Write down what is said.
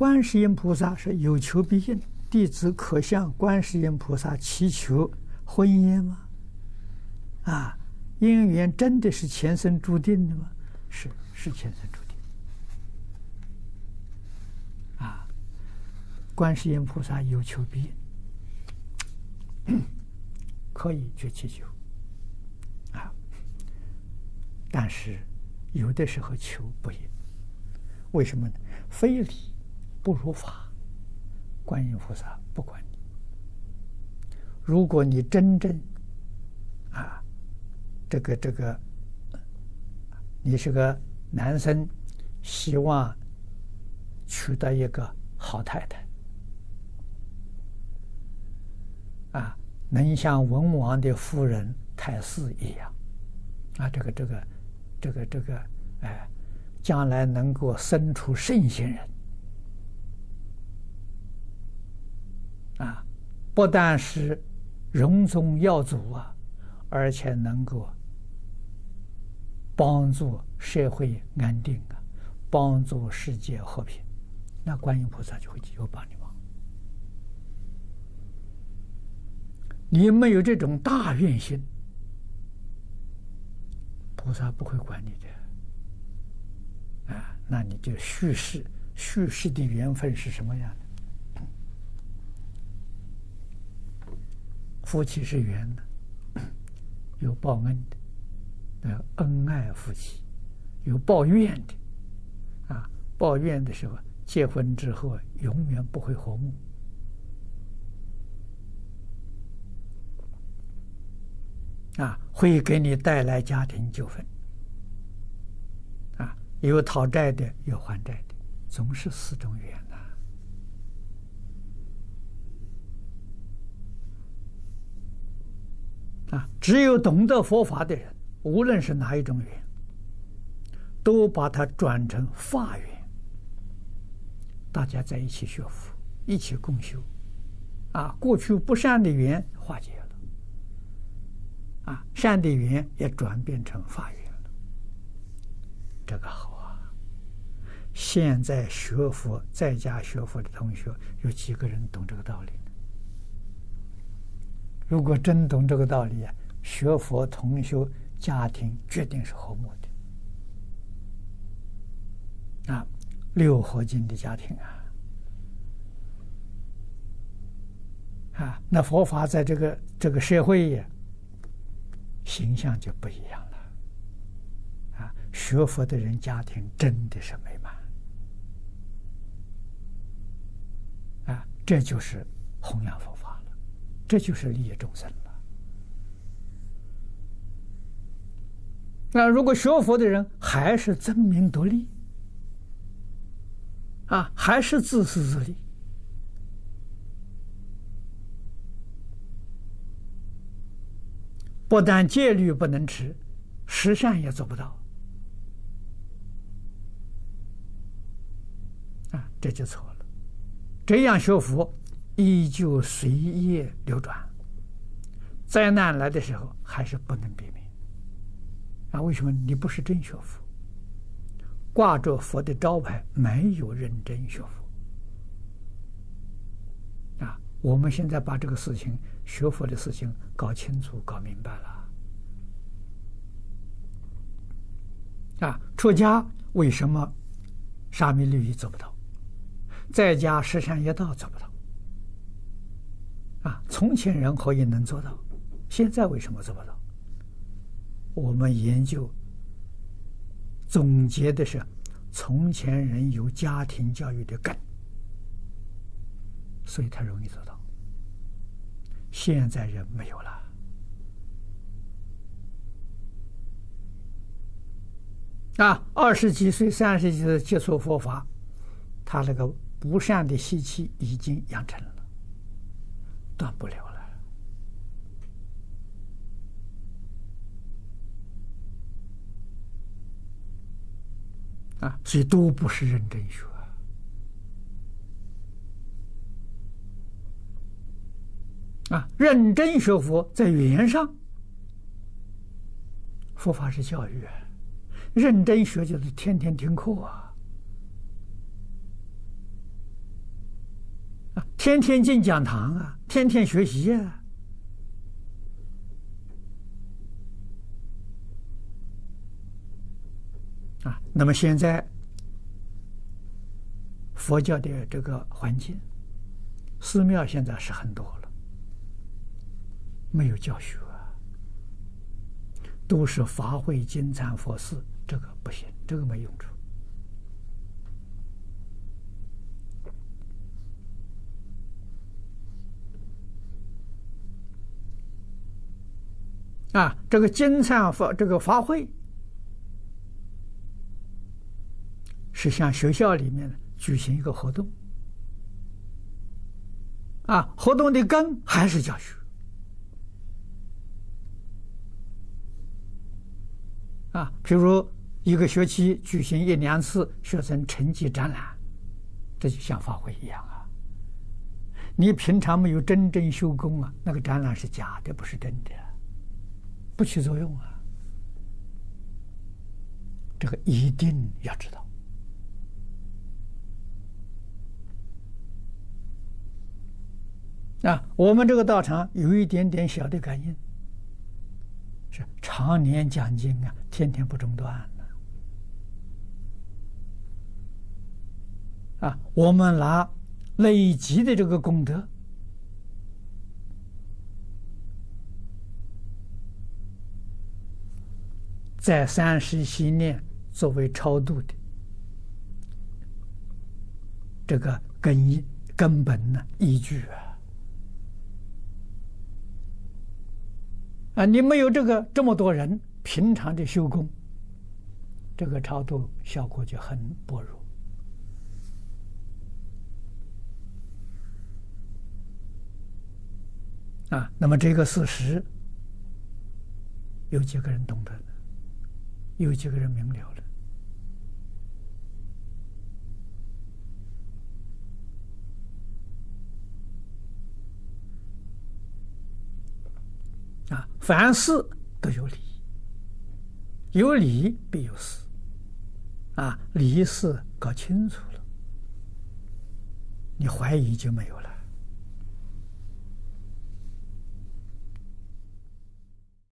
观世音菩萨是有求必应，弟子可向观世音菩萨祈求婚姻吗？啊，姻缘真的是前生注定的吗？是，是前生注定。啊，观世音菩萨有求必应，可以去祈求。啊，但是有的时候求不应，为什么呢？非礼不如法，观音菩萨不管你。如果你真正啊，这个这个，你是个男生，希望娶到一个好太太，啊，能像文王的夫人太师一样，啊，这个这个这个这个，哎。将来能够生出圣贤人，不但是荣宗耀祖啊，而且能够帮助社会安定啊，帮助世界和平，那观音菩萨就会有帮你忙。你没有这种大愿心，菩萨不会管你的。啊，那你就续世，续世的缘分是什么样的？夫妻是缘的，有报恩的，恩爱夫妻；有报怨的，啊，报怨的时候，结婚之后永远不会和睦，啊，会给你带来家庭纠纷。啊有讨债的，有还债的，总是四种缘啊，只有懂得佛法的人，无论是哪一种缘，都把它转成法缘。大家在一起学佛，一起共修，啊，过去不善的缘化解了，啊，善的缘也转变成法缘了，这个好啊。现在学佛在家学佛的同学有几个人懂这个道理？如果真懂这个道理啊，学佛同修家庭决定是和睦的啊！六合金的家庭啊，啊，那佛法在这个这个社会呀，形象就不一样了啊！学佛的人家庭真的是美满。这就是弘扬佛法，这就是利益众生了。那如果学佛的人还是争名夺利，啊，还是自私自利，不但戒律不能持，十善也做不到，啊，这就错了。这样学佛，依旧随业流转。灾难来的时候，还是不能避免。啊，为什么？你不是真学佛，挂着佛的招牌，没有认真学佛。啊，我们现在把这个事情，学佛的事情搞清楚、搞明白了。啊，出家为什么沙弥律仪做不到？在家十善业道做不到啊！从前人可以能做到，现在为什么做不到？我们研究总结的是，从前人有家庭教育的根，所以他容易做到。现在人没有了啊！二十几岁、三十几岁接触佛法，他那个。不善的习气已经养成了，断不了了啊！所以都不是认真学啊！认真学佛在语言上，佛法是教育，认真学就是天天听课啊。天天进讲堂啊，天天学习，啊，啊，那么现在佛教的这个环境，寺庙现在是很多了，没有教学啊，都是法会、经忏、佛事，这个不行，这个没用处。啊，这个经忏法这个法会，是像学校里面举行一个活动，啊，活动的根还是教学，啊，比如一个学期举行一两次学生成绩展览，这就像法会一样啊。你平常没有真正修功啊，那个展览是假的，不是真的。不起作用啊！这个一定要知道啊！我们这个道场有一点点小的感应，是常年讲经啊，天天不中断啊！我们拿累积的这个功德。在三时七念作为超度的这个根因根本呢依据啊啊！你没有这个这么多人平常的修功，这个超度效果就很薄弱啊。那么这个事实有几个人懂得？有几个人明了了啊！凡事都有理，有理必有事啊！理事搞清楚了，你怀疑就没有了。